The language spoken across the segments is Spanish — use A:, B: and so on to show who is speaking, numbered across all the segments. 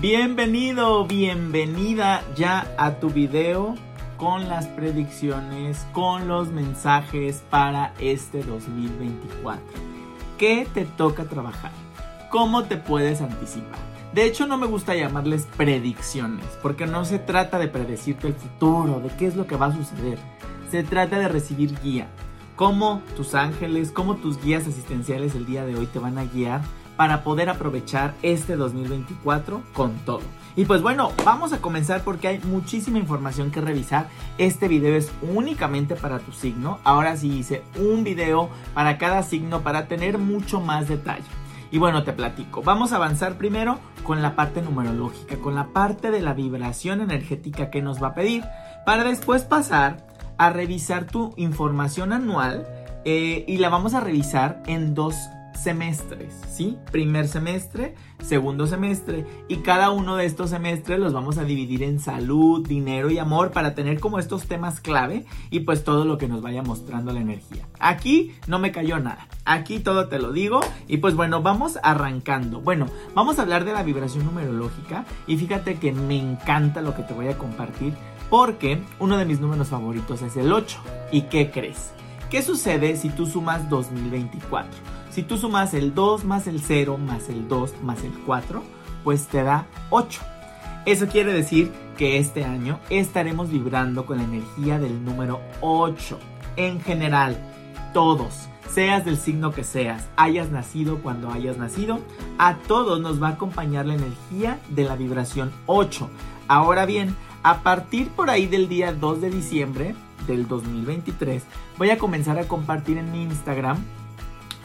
A: Bienvenido, bienvenida ya a tu video con las predicciones, con los mensajes para este 2024. ¿Qué te toca trabajar? ¿Cómo te puedes anticipar? De hecho, no me gusta llamarles predicciones, porque no se trata de predecirte el futuro, de qué es lo que va a suceder. Se trata de recibir guía. Cómo tus ángeles, cómo tus guías asistenciales el día de hoy te van a guiar para poder aprovechar este 2024 con todo. Y pues bueno, vamos a comenzar porque hay muchísima información que revisar. Este video es únicamente para tu signo. Ahora sí hice un video para cada signo para tener mucho más detalle. Y bueno, te platico. Vamos a avanzar primero con la parte numerológica, con la parte de la vibración energética que nos va a pedir, para después pasar a revisar tu información anual eh, y la vamos a revisar en dos semestres, ¿sí? Primer semestre, segundo semestre y cada uno de estos semestres los vamos a dividir en salud, dinero y amor para tener como estos temas clave y pues todo lo que nos vaya mostrando la energía. Aquí no me cayó nada, aquí todo te lo digo y pues bueno, vamos arrancando. Bueno, vamos a hablar de la vibración numerológica y fíjate que me encanta lo que te voy a compartir porque uno de mis números favoritos es el 8. ¿Y qué crees? ¿Qué sucede si tú sumas 2024? Si tú sumas el 2 más el 0 más el 2 más el 4, pues te da 8. Eso quiere decir que este año estaremos vibrando con la energía del número 8. En general, todos, seas del signo que seas, hayas nacido cuando hayas nacido, a todos nos va a acompañar la energía de la vibración 8. Ahora bien, a partir por ahí del día 2 de diciembre del 2023, voy a comenzar a compartir en mi Instagram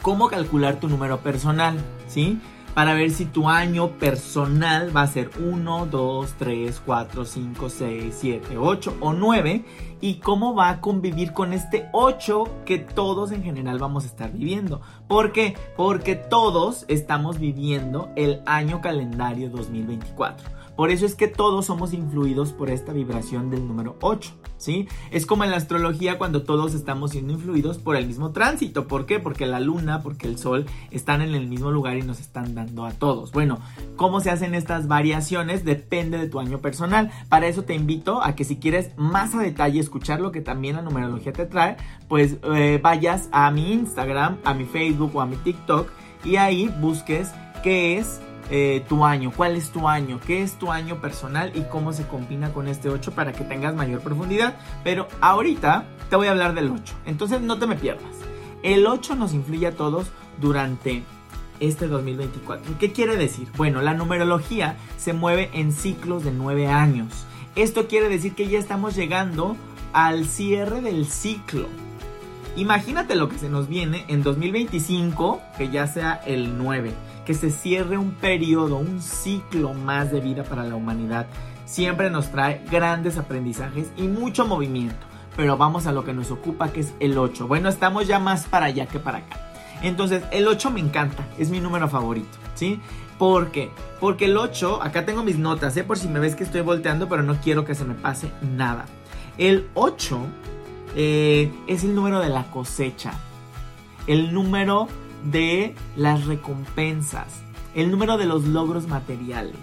A: cómo calcular tu número personal, ¿sí? Para ver si tu año personal va a ser 1, 2, 3, 4, 5, 6, 7, 8 o 9 y cómo va a convivir con este 8 que todos en general vamos a estar viviendo. ¿Por qué? Porque todos estamos viviendo el año calendario 2024. Por eso es que todos somos influidos por esta vibración del número 8, Es como en la astrología cuando todos estamos siendo influidos por el mismo tránsito. ¿Por qué? Porque la luna, porque el sol están en el mismo lugar y nos están dando a todos. Bueno, ¿cómo se hacen estas variaciones? Depende de tu año personal. Para eso te invito a que si quieres más a detalle escuchar lo que también la numerología te trae, pues eh, vayas a mi Instagram, a mi Facebook o a mi TikTok y ahí busques qué es eh, tu año, cuál es tu año, qué es tu año personal y cómo se combina con este 8 para que tengas mayor profundidad. Pero ahorita te voy a hablar del 8, entonces no te me pierdas. El 8 nos influye a todos durante este 2024. ¿Qué quiere decir? Bueno, la numerología se mueve en ciclos de 9 años. Esto quiere decir que ya estamos llegando al cierre del ciclo. Imagínate lo que se nos viene en 2025, que ya sea el 9 que se cierre un periodo, un ciclo más de vida para la humanidad. Siempre nos trae grandes aprendizajes y mucho movimiento. Pero vamos a lo que nos ocupa, que es el 8. Bueno, estamos ya más para allá que para acá. Entonces, el 8 me encanta, es mi número favorito, ¿sí? ¿Por qué? Porque el 8, acá tengo mis notas, ¿eh? por si me ves que estoy volteando, pero no quiero que se me pase nada. El 8 eh, es el número de la cosecha, el número de las recompensas, el número de los logros materiales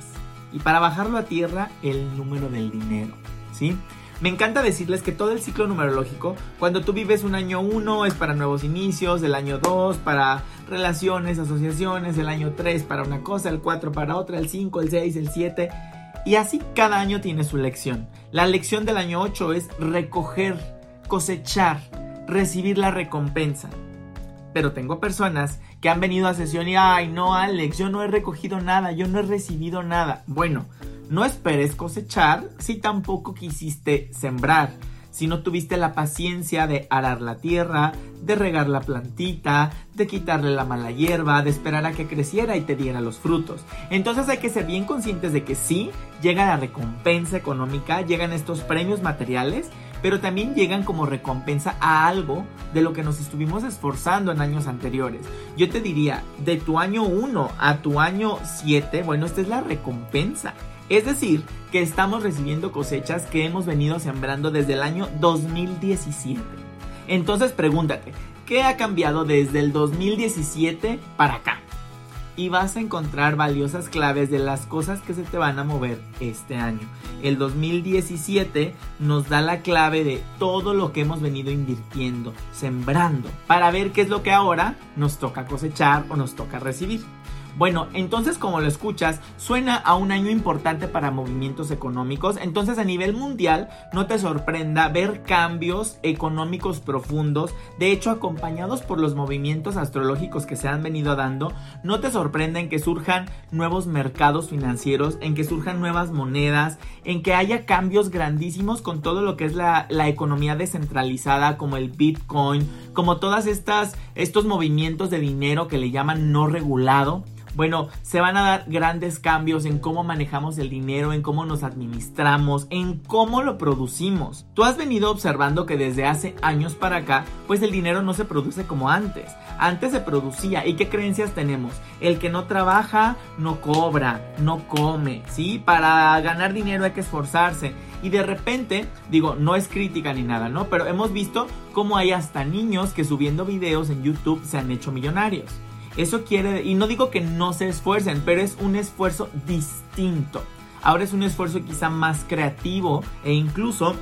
A: y para bajarlo a tierra el número del dinero, ¿sí? Me encanta decirles que todo el ciclo numerológico, cuando tú vives un año 1 es para nuevos inicios, el año 2 para relaciones, asociaciones, el año 3 para una cosa, el 4 para otra, el 5, el 6, el 7 y así cada año tiene su lección. La lección del año 8 es recoger, cosechar, recibir la recompensa pero tengo personas que han venido a sesión y, ay, no, Alex, yo no he recogido nada, yo no he recibido nada. Bueno, no esperes cosechar si tampoco quisiste sembrar, si no tuviste la paciencia de arar la tierra, de regar la plantita, de quitarle la mala hierba, de esperar a que creciera y te diera los frutos. Entonces hay que ser bien conscientes de que sí, llega la recompensa económica, llegan estos premios materiales, pero también llegan como recompensa a algo de lo que nos estuvimos esforzando en años anteriores. Yo te diría, de tu año 1 a tu año 7, bueno, esta es la recompensa. Es decir, que estamos recibiendo cosechas que hemos venido sembrando desde el año 2017. Entonces pregúntate, ¿qué ha cambiado desde el 2017 para acá? Y vas a encontrar valiosas claves de las cosas que se te van a mover este año. El 2017 nos da la clave de todo lo que hemos venido invirtiendo, sembrando, para ver qué es lo que ahora nos toca cosechar o nos toca recibir. Bueno, entonces como lo escuchas, suena a un año importante para movimientos económicos, entonces a nivel mundial no te sorprenda ver cambios económicos profundos, de hecho acompañados por los movimientos astrológicos que se han venido dando, no te sorprenda en que surjan nuevos mercados financieros, en que surjan nuevas monedas, en que haya cambios grandísimos con todo lo que es la, la economía descentralizada como el Bitcoin, como todas estas estos movimientos de dinero que le llaman no regulado. Bueno, se van a dar grandes cambios en cómo manejamos el dinero, en cómo nos administramos, en cómo lo producimos. Tú has venido observando que desde hace años para acá, pues el dinero no se produce como antes. Antes se producía. ¿Y qué creencias tenemos? El que no trabaja, no cobra, no come, ¿sí? Para ganar dinero hay que esforzarse. Y de repente, digo, no es crítica ni nada, ¿no? Pero hemos visto cómo hay hasta niños que subiendo videos en YouTube se han hecho millonarios. Eso quiere, y no digo que no se esfuercen, pero es un esfuerzo distinto. Ahora es un esfuerzo quizá más creativo e incluso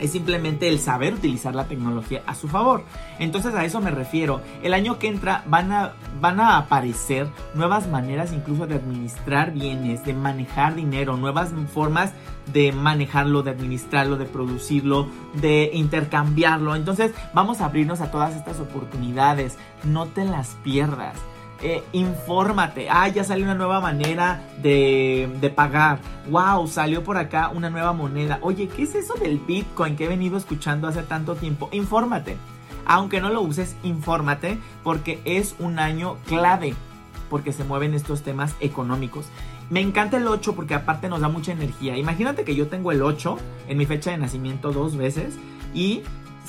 A: es simplemente el saber utilizar la tecnología a su favor. Entonces a eso me refiero. El año que entra van a, van a aparecer nuevas maneras incluso de administrar bienes, de manejar dinero, nuevas formas de manejarlo, de administrarlo, de producirlo, de intercambiarlo. Entonces vamos a abrirnos a todas estas oportunidades. No te las pierdas. Eh, infórmate. Ah, ya salió una nueva manera de, de, pagar. Wow, salió por acá una nueva moneda. Oye, ¿qué es eso del Bitcoin que he venido escuchando hace tanto tiempo? Infórmate. Aunque no lo uses, infórmate porque es un año clave porque se mueven estos temas económicos. Me encanta el 8 porque aparte nos da mucha energía. Imagínate que yo tengo el 8 en mi fecha de nacimiento dos veces y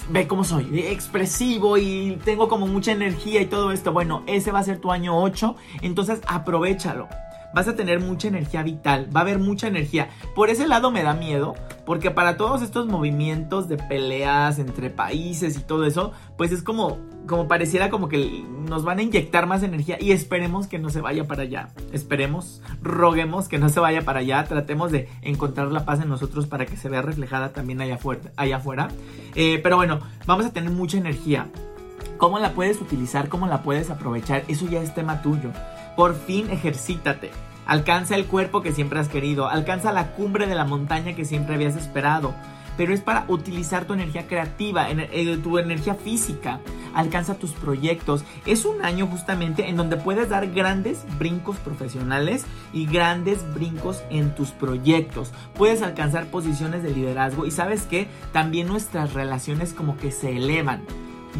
A: ve cómo soy, expresivo y tengo como mucha energía y todo esto. Bueno, ese va a ser tu año 8, entonces aprovechalo. Vas a tener mucha energía vital, va a haber mucha energía. Por ese lado me da miedo, porque para todos estos movimientos de peleas entre países y todo eso, pues es como como pareciera como que nos van a inyectar más energía y esperemos que no se vaya para allá. Esperemos, roguemos que no se vaya para allá. Tratemos de encontrar la paz en nosotros para que se vea reflejada también allá afuera. Allá afuera. Eh, pero bueno, vamos a tener mucha energía. ¿Cómo la puedes utilizar? ¿Cómo la puedes aprovechar? Eso ya es tema tuyo. Por fin ejercítate. Alcanza el cuerpo que siempre has querido. Alcanza la cumbre de la montaña que siempre habías esperado pero es para utilizar tu energía creativa, eh, tu energía física. Alcanza tus proyectos. Es un año justamente en donde puedes dar grandes brincos profesionales y grandes brincos en tus proyectos. Puedes alcanzar posiciones de liderazgo y sabes que también nuestras relaciones como que se elevan.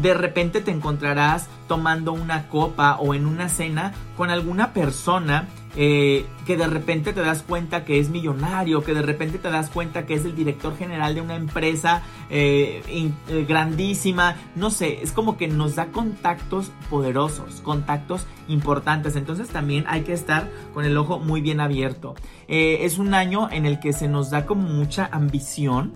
A: De repente te encontrarás tomando una copa o en una cena con alguna persona eh, que de repente te das cuenta que es millonario, que de repente te das cuenta que es el director general de una empresa eh, eh, grandísima, no sé, es como que nos da contactos poderosos, contactos importantes, entonces también hay que estar con el ojo muy bien abierto. es un año en el que se nos da como mucha ambición,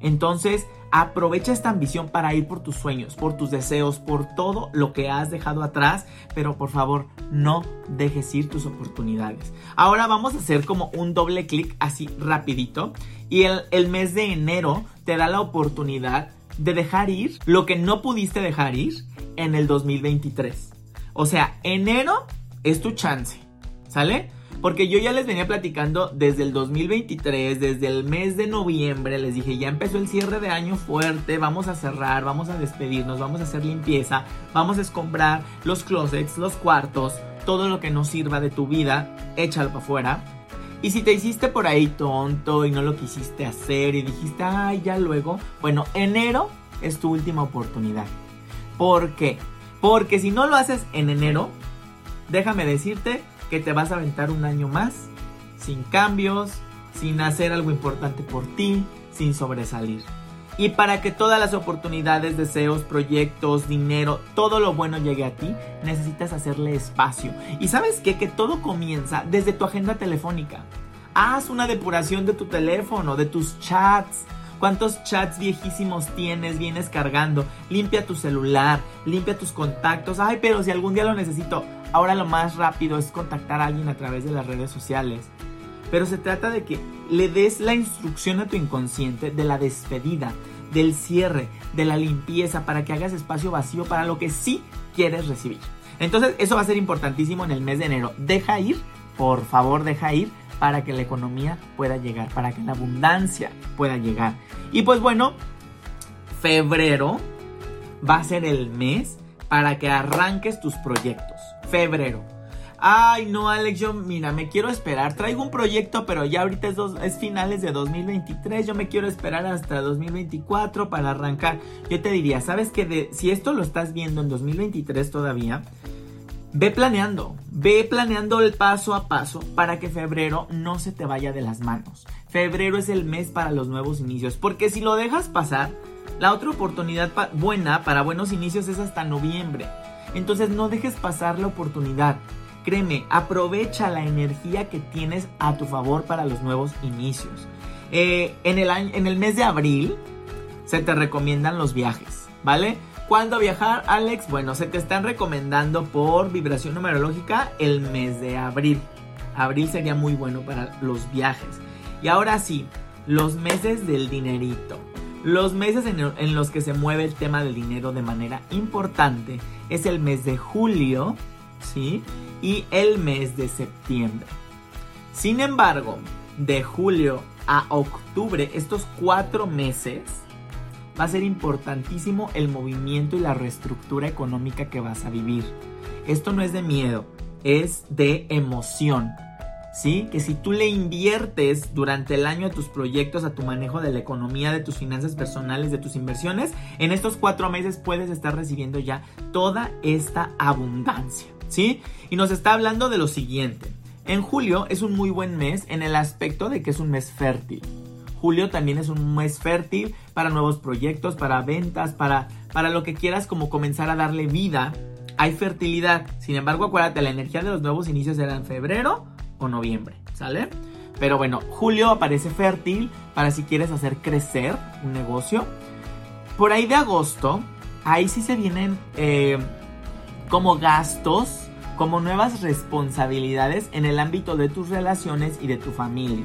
A: entonces Aprovecha esta ambición para ir por tus sueños, por tus deseos, por todo lo que has dejado atrás, pero por favor no dejes ir tus oportunidades. Ahora vamos a hacer como un doble clic así rapidito y el, el mes de enero te da la oportunidad de dejar ir lo que no pudiste dejar ir en el 2023. O sea, enero es tu chance, ¿sale? Porque yo ya les venía platicando desde el 2023, desde el mes de noviembre, les dije, ya empezó el cierre de año fuerte, vamos a cerrar, vamos a despedirnos, vamos a hacer limpieza, vamos a escombrar los closets, los cuartos, todo lo que no sirva de tu vida, échalo para afuera. Y si te hiciste por ahí tonto y no lo quisiste hacer y dijiste, ay, ya luego, bueno, enero es tu última oportunidad. ¿Por qué? Porque si no lo haces en enero, déjame decirte que te vas a aventar un año más sin cambios, sin hacer algo importante por ti, sin sobresalir. Y para que todas las oportunidades, deseos, proyectos, dinero, todo lo bueno llegue a ti, necesitas hacerle espacio. Y sabes qué? Que todo comienza desde tu agenda telefónica. Haz una depuración de tu teléfono, de tus chats. ¿Cuántos chats viejísimos tienes, vienes cargando? Limpia tu celular, limpia tus contactos. Ay, pero si algún día lo necesito, ahora lo más rápido es contactar a alguien a través de las redes sociales. Pero se trata de que le des la instrucción a tu inconsciente de la despedida, del cierre, de la limpieza, para que hagas espacio vacío para lo que sí quieres recibir. Entonces, eso va a ser importantísimo en el mes de enero. Deja ir, por favor, deja ir para que la economía pueda llegar, para que la abundancia pueda llegar. Y pues bueno, febrero va a ser el mes para que arranques tus proyectos. Febrero. Ay, no, Alex, yo, mira, me quiero esperar. Traigo un proyecto, pero ya ahorita es, es finales de 2023. Yo me quiero esperar hasta 2024 para arrancar. Yo te diría, ¿sabes que si esto lo estás viendo en 2023 todavía, ve planeando, ve planeando el paso a paso para que febrero no se te vaya de las manos. Febrero es el mes para los nuevos inicios, porque si lo dejas pasar, la otra oportunidad buena para buenos inicios es hasta noviembre. Entonces no dejes pasar la oportunidad. Créeme, aprovecha la energía que tienes a tu favor para los nuevos inicios. Eh, en, el año, en el mes de abril se te recomiendan los viajes, ¿vale? ¿Cuándo viajar, Alex? Bueno, se te están recomendando por vibración numerológica el mes de abril. Abril sería muy bueno para los viajes. Y ahora sí, los meses del dinerito. Los meses en, en, los que se mueve el tema del dinero de manera importante es el mes de julio, ¿sí? y el mes de septiembre. Sin embargo, de julio a octubre, estos cuatro meses, va a ser importantísimo el movimiento y la reestructura económica que vas a vivir. Esto no es de miedo, es de emoción. ¿Sí? Que si tú le inviertes durante el año a tus proyectos, a tu manejo de la economía, de tus finanzas personales, de tus inversiones, en estos cuatro meses puedes estar recibiendo ya toda esta abundancia. ¿sí? Y nos está hablando de lo siguiente. En julio es un muy buen mes en el aspecto de que es un mes fértil. Julio también es un mes fértil para nuevos proyectos, para ventas, para, para lo que quieras como comenzar a darle vida. Hay fertilidad. Sin embargo, acuérdate, la energía de los nuevos inicios será en febrero o noviembre, ¿sale? Pero bueno, julio aparece fértil para si quieres hacer crecer un negocio. Por ahí de agosto, ahí sí se vienen eh, como gastos, como nuevas responsabilidades en el ámbito de tus relaciones y de tu familia.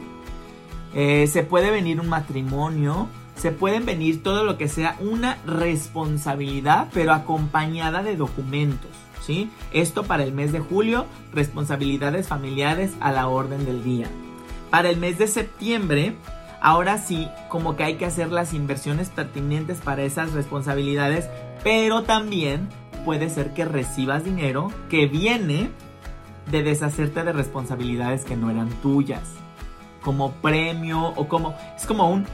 A: Eh, se puede venir un matrimonio, se pueden venir todo lo que sea una responsabilidad, pero acompañada de documentos. ¿sí? Esto para el mes de julio, responsabilidades familiares a la orden del día. Para el mes de septiembre, ahora sí, como que hay que hacer las inversiones pertinentes para esas responsabilidades, pero también puede ser que recibas dinero que viene de deshacerte de responsabilidades que no eran tuyas. Como premio o como... Es como un...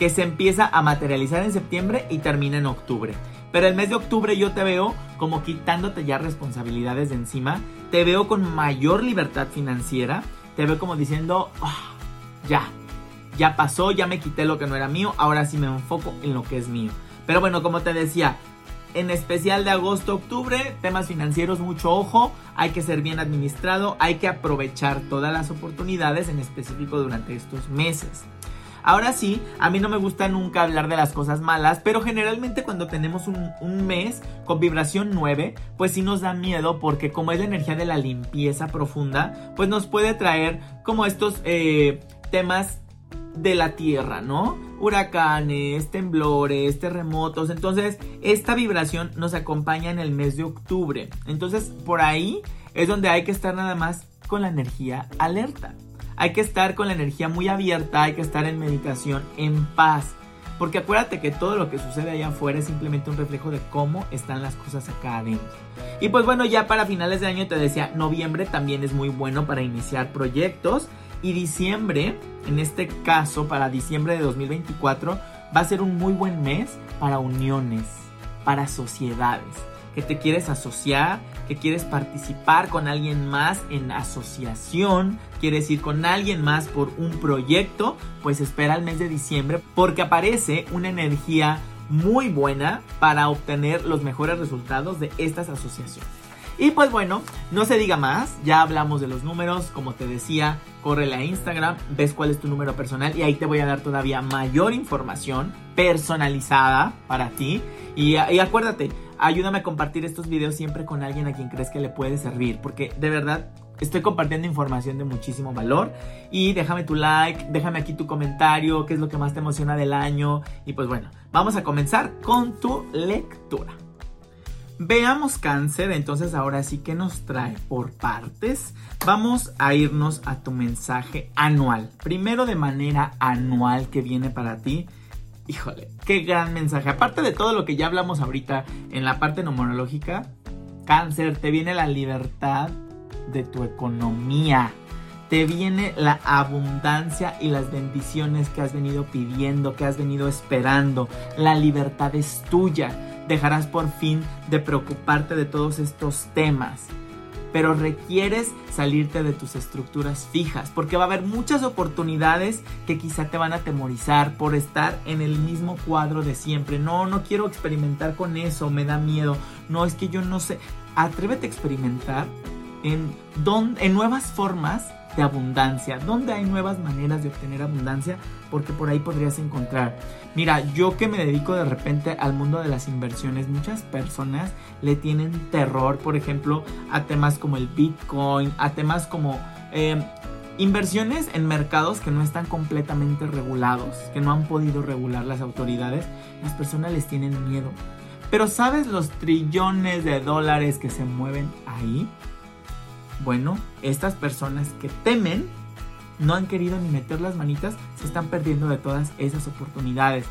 A: que se empieza a materializar en septiembre y termina en octubre. Pero el mes de octubre yo te veo como quitándote ya responsabilidades de encima. Te veo con mayor libertad financiera. Te veo como diciendo, ah, ya, ya pasó, ya me quité lo que no era mío. Ahora sí me enfoco en lo que es mío. Pero bueno, como te decía, en especial de agosto octubre, temas financieros, mucho ojo, hay que ser bien administrado, hay que aprovechar todas las oportunidades, en específico durante estos meses. Ahora sí, a mí no me gusta nunca hablar de las cosas malas, pero generalmente cuando tenemos un, mes con vibración 9, pues sí nos da miedo porque como es la energía de la limpieza profunda, pues nos puede traer como estos eh, temas de la tierra, ¿no? Huracanes, temblores, terremotos. Entonces, esta vibración nos acompaña en el mes de octubre. Entonces, por ahí es donde hay que estar nada más con la energía alerta. Hay que estar con la energía muy abierta, hay que estar en meditación, en paz. Porque acuérdate que todo lo que sucede allá afuera es simplemente un reflejo de cómo están las cosas acá adentro. Y pues bueno, ya para finales de año te decía, noviembre también es muy bueno para iniciar proyectos. Y diciembre, en este caso para diciembre de 2024, va a ser un muy buen mes para uniones, para sociedades. Que te quieres asociar, que quieres participar con alguien más en asociación, quieres ir con alguien más por un proyecto, pues espera el mes de diciembre porque aparece una energía muy buena para obtener los mejores resultados de estas asociaciones. Y pues bueno, no se diga más, ya hablamos de los números, como te decía, corre a Instagram, ves cuál es tu número personal y ahí te voy a dar todavía mayor información personalizada para ti. Y, y acuérdate, ayúdame a compartir estos videos siempre con alguien a quien crees que le puede servir, porque de verdad estoy compartiendo información de muchísimo valor. Y déjame tu like, déjame aquí tu comentario, qué es lo que más te emociona del año. Y pues bueno, vamos a comenzar con tu lectura. Veamos cáncer, entonces ahora sí que nos trae por partes. Vamos a irnos a tu mensaje anual. Primero de manera anual que viene para ti. Híjole, qué gran mensaje. Aparte de todo lo que ya hablamos ahorita en la parte numerológica, cáncer, te viene la libertad de tu economía. Te viene la abundancia y las bendiciones que has venido pidiendo, que has venido esperando. La libertad es tuya dejarás por fin de preocuparte de todos estos temas. Pero requieres salirte de tus estructuras fijas, porque va a haber muchas oportunidades que quizá te van a atemorizar por estar en el mismo cuadro de siempre. No, no quiero experimentar con eso, me da miedo. No, es que yo no sé. Atrévete a experimentar en, en nuevas formas de abundancia, donde hay nuevas maneras de obtener abundancia, porque por ahí podrías encontrar. Mira, yo que me dedico de repente al mundo de las inversiones, muchas personas le tienen terror, por ejemplo, a temas como el Bitcoin, a temas como... Eh, inversiones en mercados que no están completamente regulados, que no han podido regular las autoridades, las personas les tienen miedo. Pero ¿sabes los trillones de dólares que se mueven ahí? Bueno, estas personas que temen no han querido ni meter las manitas, se están perdiendo de todas esas oportunidades.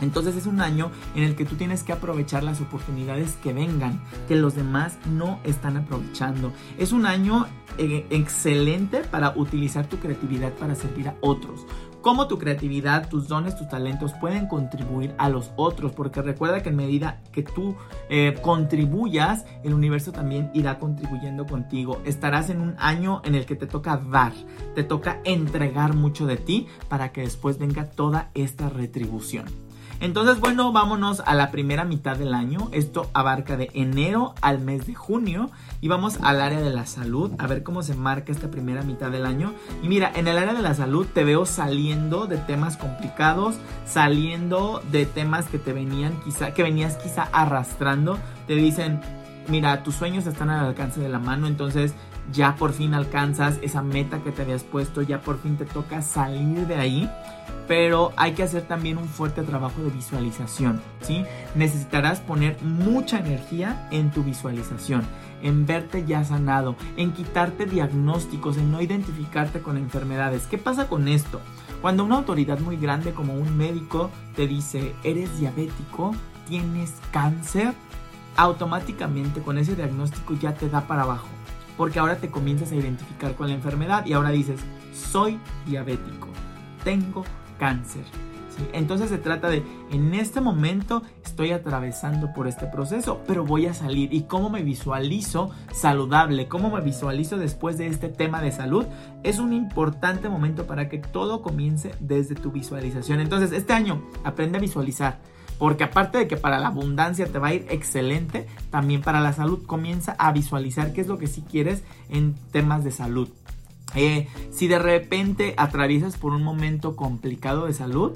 A: Entonces es un año en el que tú tienes que aprovechar las oportunidades que vengan, que los demás no están aprovechando. Es un año eh, excelente para utilizar tu creatividad para servir a otros cómo tu creatividad, tus dones, tus talentos pueden contribuir a los otros, porque recuerda que en medida que tú eh, contribuyas, el universo también irá contribuyendo contigo. Estarás en un año en el que te toca dar, te toca entregar mucho de ti para que después venga toda esta retribución. Entonces, bueno, vámonos a la primera mitad del año. Esto abarca de enero al mes de junio. Y vamos al área de la salud, a ver cómo se marca esta primera mitad del año. Y mira, en el área de la salud te veo saliendo de temas complicados, saliendo de temas que te venían quizá, que venías quizá arrastrando. Te dicen, mira, tus sueños están al alcance de la mano, entonces ya por fin alcanzas esa meta que te habías puesto, ya por fin te toca salir de ahí pero hay que hacer también un fuerte trabajo de visualización, ¿sí? Necesitarás poner mucha energía en tu visualización, en verte ya sanado, en quitarte diagnósticos, en no identificarte con enfermedades. ¿Qué pasa con esto? Cuando una autoridad muy grande como un médico te dice, eres diabético, tienes cáncer, automáticamente con ese diagnóstico ya te da para abajo. Porque ahora te comienzas a identificar con la enfermedad y ahora dices, soy diabético, tengo cáncer. Entonces se trata de, en este momento estoy atravesando por este proceso, pero voy a salir. ¿Y cómo me visualizo saludable? ¿Cómo me visualizo después de este tema de salud? Es un importante momento para que todo comience desde tu visualización. Entonces este año aprende a visualizar. Porque aparte de que para la abundancia te va a ir excelente, también para la salud comienza a visualizar qué es lo que sí quieres en temas de salud. Eh, si de repente atraviesas por un momento complicado de salud,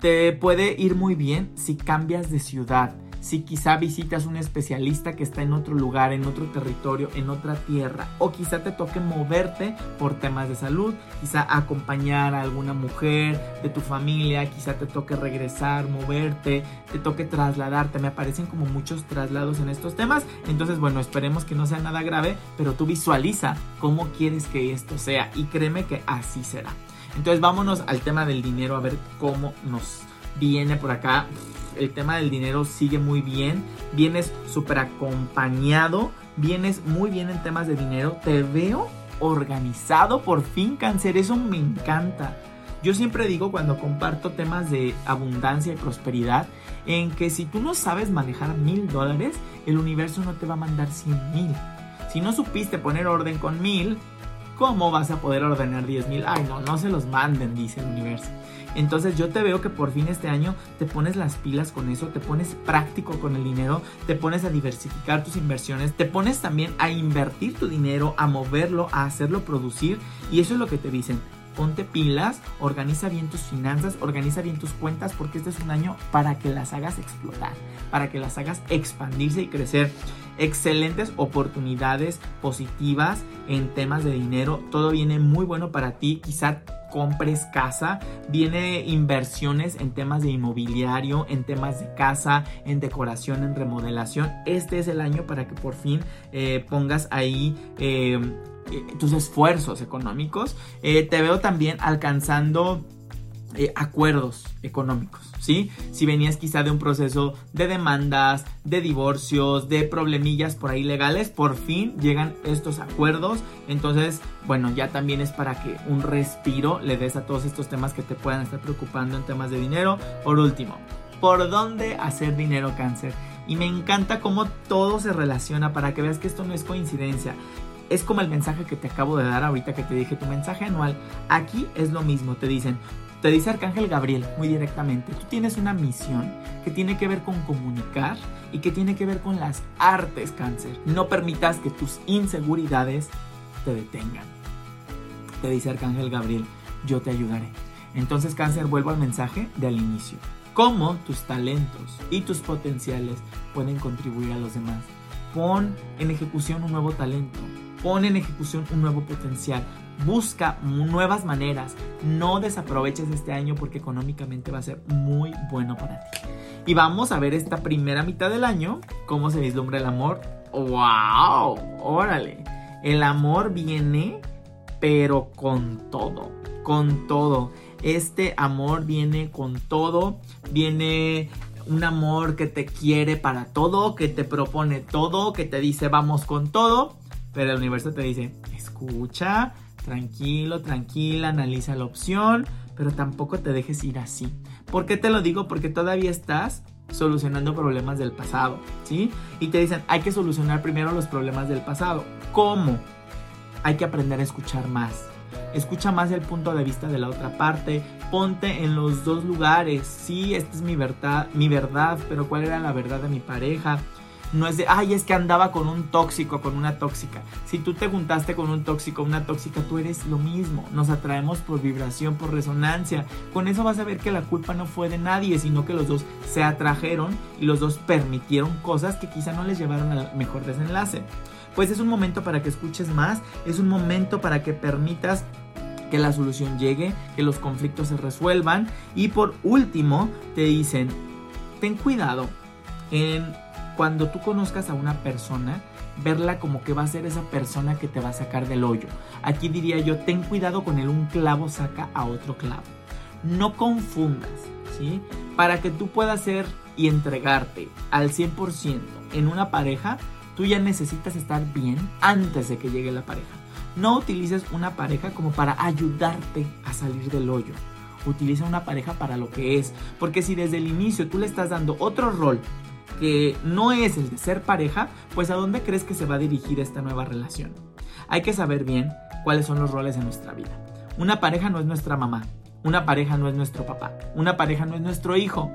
A: te puede ir muy bien si cambias de ciudad, si quizá visitas un especialista que está en otro lugar, en otro territorio, en otra tierra, o quizá te toque moverte por temas de salud, quizá acompañar a alguna mujer de tu familia, quizá te toque regresar, moverte, te toque trasladarte, me aparecen como muchos traslados en estos temas, entonces bueno, esperemos que no sea nada grave, pero tú visualiza cómo quieres que esto sea y créeme que así será. Entonces vámonos al tema del dinero a ver cómo nos viene por acá el tema del dinero sigue muy bien, vienes súper acompañado, vienes muy bien en temas de dinero, te veo organizado por fin cáncer, eso me encanta. Yo siempre digo cuando comparto temas de abundancia y prosperidad, en que si tú no sabes manejar mil dólares, el universo no te va a mandar cien mil. Si no supiste poner orden con mil, ¿cómo vas a poder ordenar diez mil? Ay, no, no se los manden, dice el universo. Entonces yo te veo que por fin este año te pones las pilas con eso, te pones práctico con el dinero, te pones a diversificar tus inversiones, te pones también a invertir tu dinero, a moverlo, a hacerlo producir y eso es lo que te dicen. ponte pilas, organiza bien tus finanzas, organiza bien tus cuentas, porque este es un año para que las hagas explotar, para que las hagas expandirse y crecer. Excelentes oportunidades positivas en temas de dinero, todo viene muy bueno para ti, quizá compres casa, viene inversiones en temas de inmobiliario, en temas de casa, en decoración, en remodelación. Este es el año para que por fin eh, pongas ahí eh, eh, tus esfuerzos económicos. te veo también alcanzando acuerdos económicos. ¿Sí? Si venías quizá de un proceso de demandas, de divorcios, de problemillas por ahí legales, por fin llegan estos acuerdos. Entonces, bueno, ya también es para que un respiro le des a todos estos temas que te puedan estar preocupando en temas de dinero. Por último, ¿por dónde hacer dinero cáncer? Y me encanta cómo todo se relaciona para que veas que esto no es coincidencia es como el mensaje que te acabo de dar ahorita que te dije, tu mensaje anual. Aquí es lo mismo, te dicen, te dice Arcángel Gabriel muy directamente, tú tienes una misión que tiene que ver con comunicar y que tiene que ver con las artes, cáncer. No permitas que tus inseguridades te detengan. Te dice Arcángel Gabriel, yo te ayudaré. Entonces, cáncer, vuelvo al mensaje de al inicio. ¿Cómo tus talentos y tus potenciales pueden contribuir a los demás? Pon en ejecución un nuevo talento, pon en ejecución un nuevo potencial, busca nuevas maneras, no desaproveches este año porque económicamente va a ser muy bueno para ti. Y vamos a ver esta primera mitad del año, cómo se vislumbra el amor. ¡Wow! Órale. El amor viene, pero con todo, con todo. Este amor viene con todo, viene un amor que te quiere para todo, que te propone todo, que te dice vamos con todo, pero el universo te dice, escucha, Tranquilo, tranquila, analiza la opción, pero tampoco te dejes ir así. ¿Por qué te lo digo? Porque todavía estás solucionando problemas del pasado, ¿sí? Y te dicen, hay que solucionar primero los problemas del pasado. ¿Cómo? Hay que aprender a escuchar más. Escucha más el punto de vista de la otra parte. Ponte en los dos lugares. Sí, esta es mi verdad, mi verdad, pero ¿cuál era la verdad de mi pareja? No es de, ay, es que andaba con un tóxico, con una tóxica. Si tú te juntaste con un tóxico, una tóxica, tú eres lo mismo. Nos atraemos por vibración, por resonancia. Con eso vas a ver que la culpa no fue de nadie, sino que los dos se atrajeron y los dos permitieron cosas que quizá no les llevaron al mejor desenlace. Pues es un momento para que escuches más, es un momento para que permitas que la solución llegue, que los conflictos se resuelvan. Y por último, te dicen, ten cuidado en cuando tú conozcas a una persona, verla como que va a ser esa persona que te va a sacar del hoyo. Aquí diría yo, ten cuidado con el un clavo saca a otro clavo. No confundas, ¿sí? Para que tú puedas ser y entregarte al 100% en una pareja, tú ya necesitas estar bien antes de que llegue la pareja. No utilices una pareja como para ayudarte a salir del hoyo. Utiliza una pareja para lo que es. Porque si desde el inicio tú le estás dando otro rol que no es el de ser pareja, pues a dónde crees que se va a dirigir esta nueva relación. Hay que saber bien cuáles son los roles en nuestra vida. Una pareja no es nuestra mamá, una pareja no es nuestro papá, una pareja no es nuestro hijo,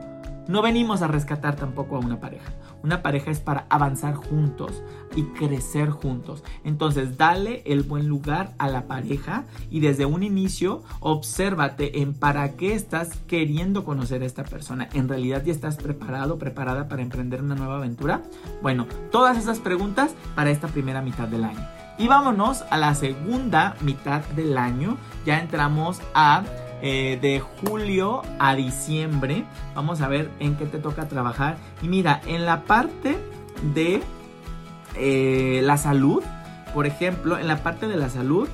A: no venimos a rescatar tampoco a una pareja. Una pareja es para avanzar juntos y crecer juntos. Entonces, dale el buen lugar a la pareja y desde un inicio, obsérvate en para qué estás queriendo conocer a esta persona. ¿En realidad ya estás preparado, preparada para emprender una nueva aventura? Bueno, todas esas preguntas para esta primera mitad del año. Y vámonos a la segunda mitad del año. Ya entramos a eh, de julio a diciembre. Vamos a ver en qué te toca trabajar. Y mira, en la parte de eh, la salud, por ejemplo, en la parte de la salud,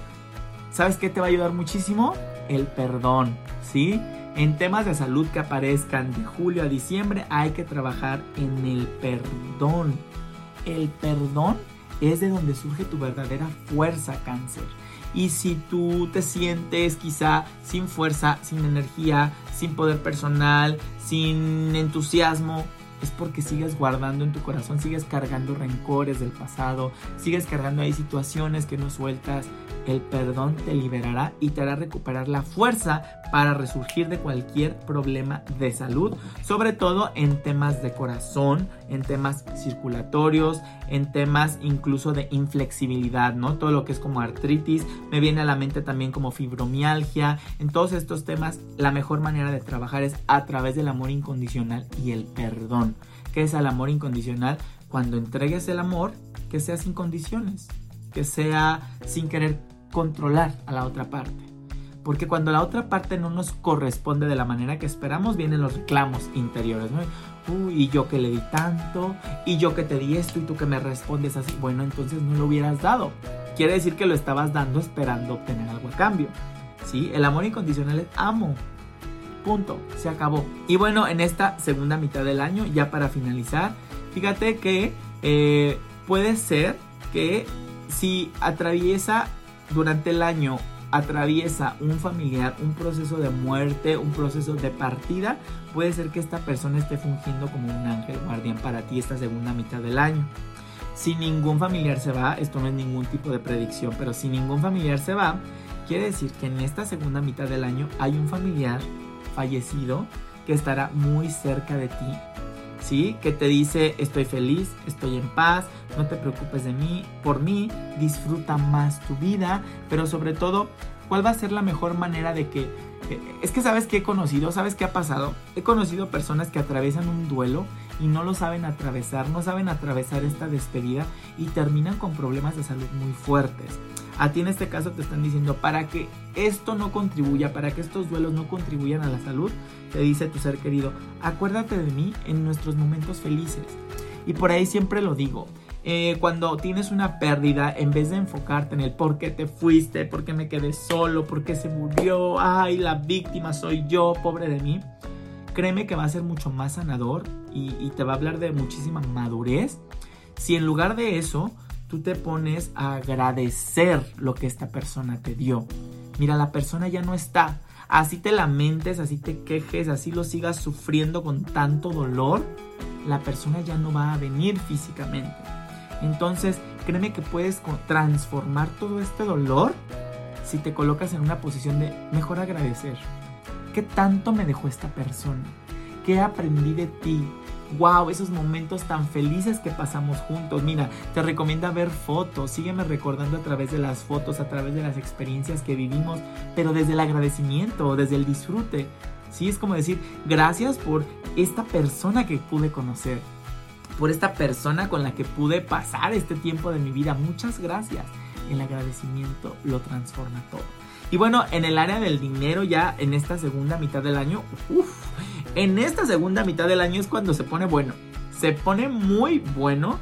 A: ¿sabes qué te va a ayudar muchísimo? El perdón, ¿sí? En temas de salud que aparezcan de julio a diciembre hay que trabajar en el perdón. El perdón es de donde surge tu verdadera fuerza cáncer. Y si tú te sientes quizá sin fuerza, sin energía, sin poder personal, sin entusiasmo, es porque sigues guardando en tu corazón, sigues cargando rencores del pasado, sigues cargando ahí situaciones que no sueltas. El perdón te liberará y te hará recuperar la fuerza para resurgir de cualquier problema de salud, sobre todo en temas de corazón, en temas circulatorios, en temas incluso de inflexibilidad, ¿no? Todo lo que es como artritis, me viene a la mente también como fibromialgia. En todos estos temas, la mejor manera de trabajar es a través del amor incondicional y el perdón. ¿Qué es el amor incondicional? Cuando entregues el amor, que sea sin condiciones, que sea sin querer controlar a la otra parte. Porque cuando la otra parte no nos corresponde de la manera que esperamos, vienen los reclamos interiores, ¿no? Y yo que le di tanto, y yo que te di esto, y tú que me respondes así. Bueno, entonces no lo hubieras dado. Quiere decir que lo estabas dando esperando obtener algo a cambio. ¿Sí? El amor incondicional es amo. Punto. Se acabó. Y bueno, en esta segunda mitad del año, ya para finalizar, fíjate que eh, puede ser que si atraviesa durante el año atraviesa un familiar un proceso de muerte, un proceso de partida, puede ser que esta persona esté fungiendo como un ángel guardián para ti esta segunda mitad del año. Si ningún familiar se va, esto no es ningún tipo de predicción, pero si ningún familiar se va, quiere decir que en esta segunda mitad del año hay un familiar fallecido que estará muy cerca de ti ¿sí? Que te dice, estoy feliz, estoy en paz, no te preocupes de mí, por mí, disfruta más tu vida, pero sobre todo, ¿cuál va a ser la mejor manera de que... Es que sabes que he conocido, sabes qué ha pasado. He conocido personas que atraviesan un duelo y no lo saben atravesar, no saben atravesar esta despedida y terminan con problemas de salud muy fuertes. A ti en este caso te están diciendo, para que esto no contribuya, para que estos duelos no contribuyan a la salud, te dice tu ser querido, acuérdate de mí en nuestros momentos felices. Y por ahí siempre lo digo, eh, cuando tienes una pérdida, en vez de enfocarte en el por qué te fuiste, por qué me quedé solo, por qué se murió, ay, la víctima soy yo, pobre de mí, créeme que va a ser mucho más sanador y, y te va a hablar de muchísima madurez. Si en lugar de eso tú te pones a agradecer lo que esta persona te dio. Mira, la persona ya no está. Así te lamentes, así te quejes, así lo sigas sufriendo con tanto dolor, la persona ya no va a venir físicamente. Entonces, créeme que puedes transformar todo este dolor si te colocas en una posición de mejor agradecer. ¿Qué tanto me dejó esta persona? ¿Qué aprendí de ti? Wow, esos momentos tan felices que pasamos juntos. Mira, te recomienda ver fotos, sígueme recordando a través de las fotos, a través de las experiencias que vivimos, pero desde el agradecimiento, desde el disfrute. Sí, es como decir, gracias por esta persona que pude conocer, por esta persona con la que pude pasar este tiempo de mi vida. Muchas gracias. El agradecimiento lo transforma todo. Y bueno, en el área del dinero ya en esta segunda mitad del año, uff, en esta segunda mitad del año es cuando se pone bueno. Se pone muy bueno.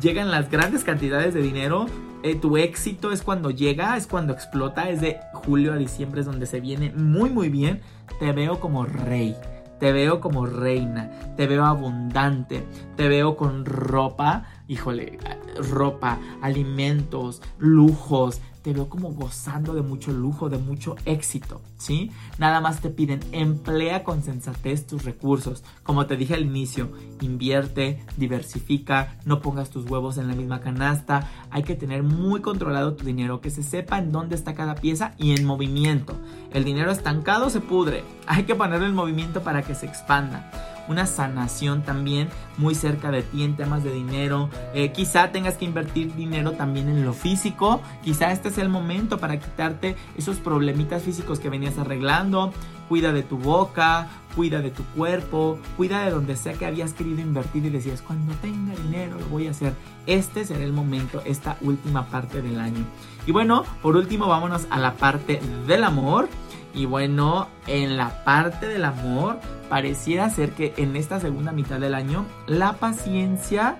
A: Llegan las grandes cantidades de dinero. Eh, tu éxito es cuando llega, es cuando explota. Es de julio a diciembre es donde se viene muy muy bien. Te veo como rey. Te veo como reina, te veo abundante, te veo con ropa, híjole, ropa, alimentos, lujos, te veo como gozando de mucho lujo, de mucho éxito, ¿sí? Nada más te piden, emplea con sensatez tus recursos. Como te dije al inicio, invierte, diversifica, no pongas tus huevos en la misma canasta. Hay que tener muy controlado tu dinero, que se sepa en dónde está cada pieza y en movimiento. El dinero estancado se pudre. Hay que ponerlo en movimiento para que se expanda una sanación también muy cerca de ti en temas de dinero. Eh, quizá tengas que invertir dinero también en lo físico. Quizá este es el momento para quitarte esos problemitas físicos que venías arreglando. Cuida de tu boca, cuida de tu cuerpo, cuida de donde sea que habías querido invertir y decías, cuando tenga dinero lo voy a hacer. Este será el momento, esta última parte del año. Y bueno, por último vámonos a la parte del amor. Y bueno, en la parte del amor, pareciera ser que en esta segunda mitad del año, la paciencia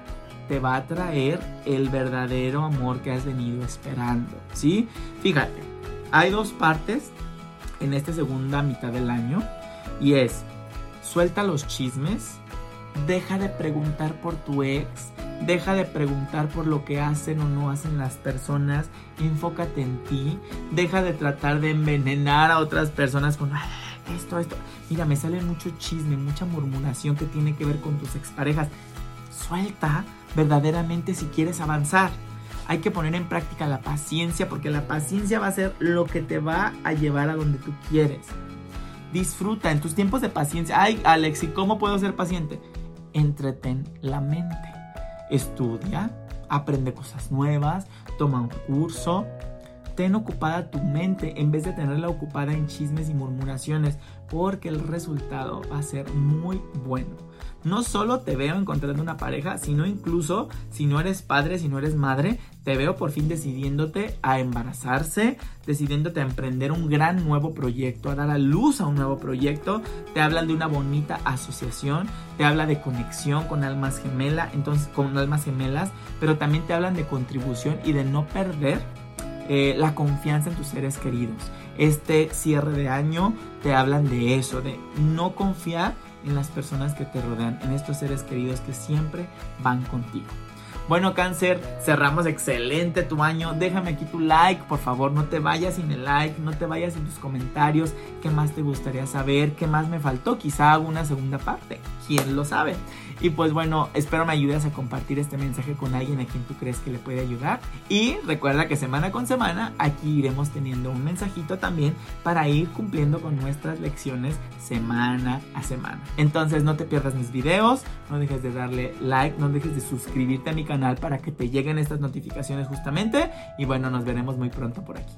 A: te va a traer el verdadero amor que has venido esperando, ¿sí? Fíjate, hay dos partes en esta segunda mitad del año y es, suelta los chismes, deja de preguntar por tu ex, Deja de preguntar por lo que hacen o no hacen las personas. Enfócate en ti. Deja de tratar de envenenar a otras personas con esto, esto. Mira, me sale mucho chisme, mucha murmuración que tiene que ver con tus exparejas. Suelta verdaderamente si quieres avanzar. Hay que poner en práctica la paciencia porque la paciencia va a ser lo que te va a llevar a donde tú quieres. Disfruta en tus tiempos de paciencia. Ay, Alex, ¿y cómo puedo ser paciente? Entretén la mente. Estudia, aprende cosas nuevas, toma un curso, ten ocupada tu mente en vez de tenerla ocupada en chismes y murmuraciones, porque el resultado va a ser muy bueno. No solo te veo encontrando una pareja, sino incluso si no eres padre, si no eres madre, te veo por fin decidiéndote a embarazarse, decidiéndote a emprender un gran nuevo proyecto, a dar a luz a un nuevo proyecto. Te hablan de una bonita asociación, te habla de conexión con almas gemelas, entonces con almas gemelas, pero también te hablan de contribución y de no perder eh, la confianza en tus seres queridos. Este cierre de año te hablan de eso, de no confiar en las personas que te rodean, en estos seres queridos que siempre van contigo. Bueno, cáncer, cerramos excelente tu año. Déjame aquí tu like, por favor, no te vayas sin el like, no te vayas sin tus comentarios. ¿Qué más te gustaría saber? ¿Qué más me faltó? Quizá hago una segunda parte. ¿Quién lo sabe? Y pues bueno, espero me ayudes a compartir este mensaje con alguien a quien tú crees que le puede ayudar. Y recuerda que semana con semana aquí iremos teniendo un mensajito también para ir cumpliendo con nuestras lecciones semana a semana. Entonces no te pierdas mis videos, no dejes de darle like, no dejes de suscribirte a mi canal para que te lleguen estas notificaciones justamente. Y bueno, nos veremos muy pronto por aquí.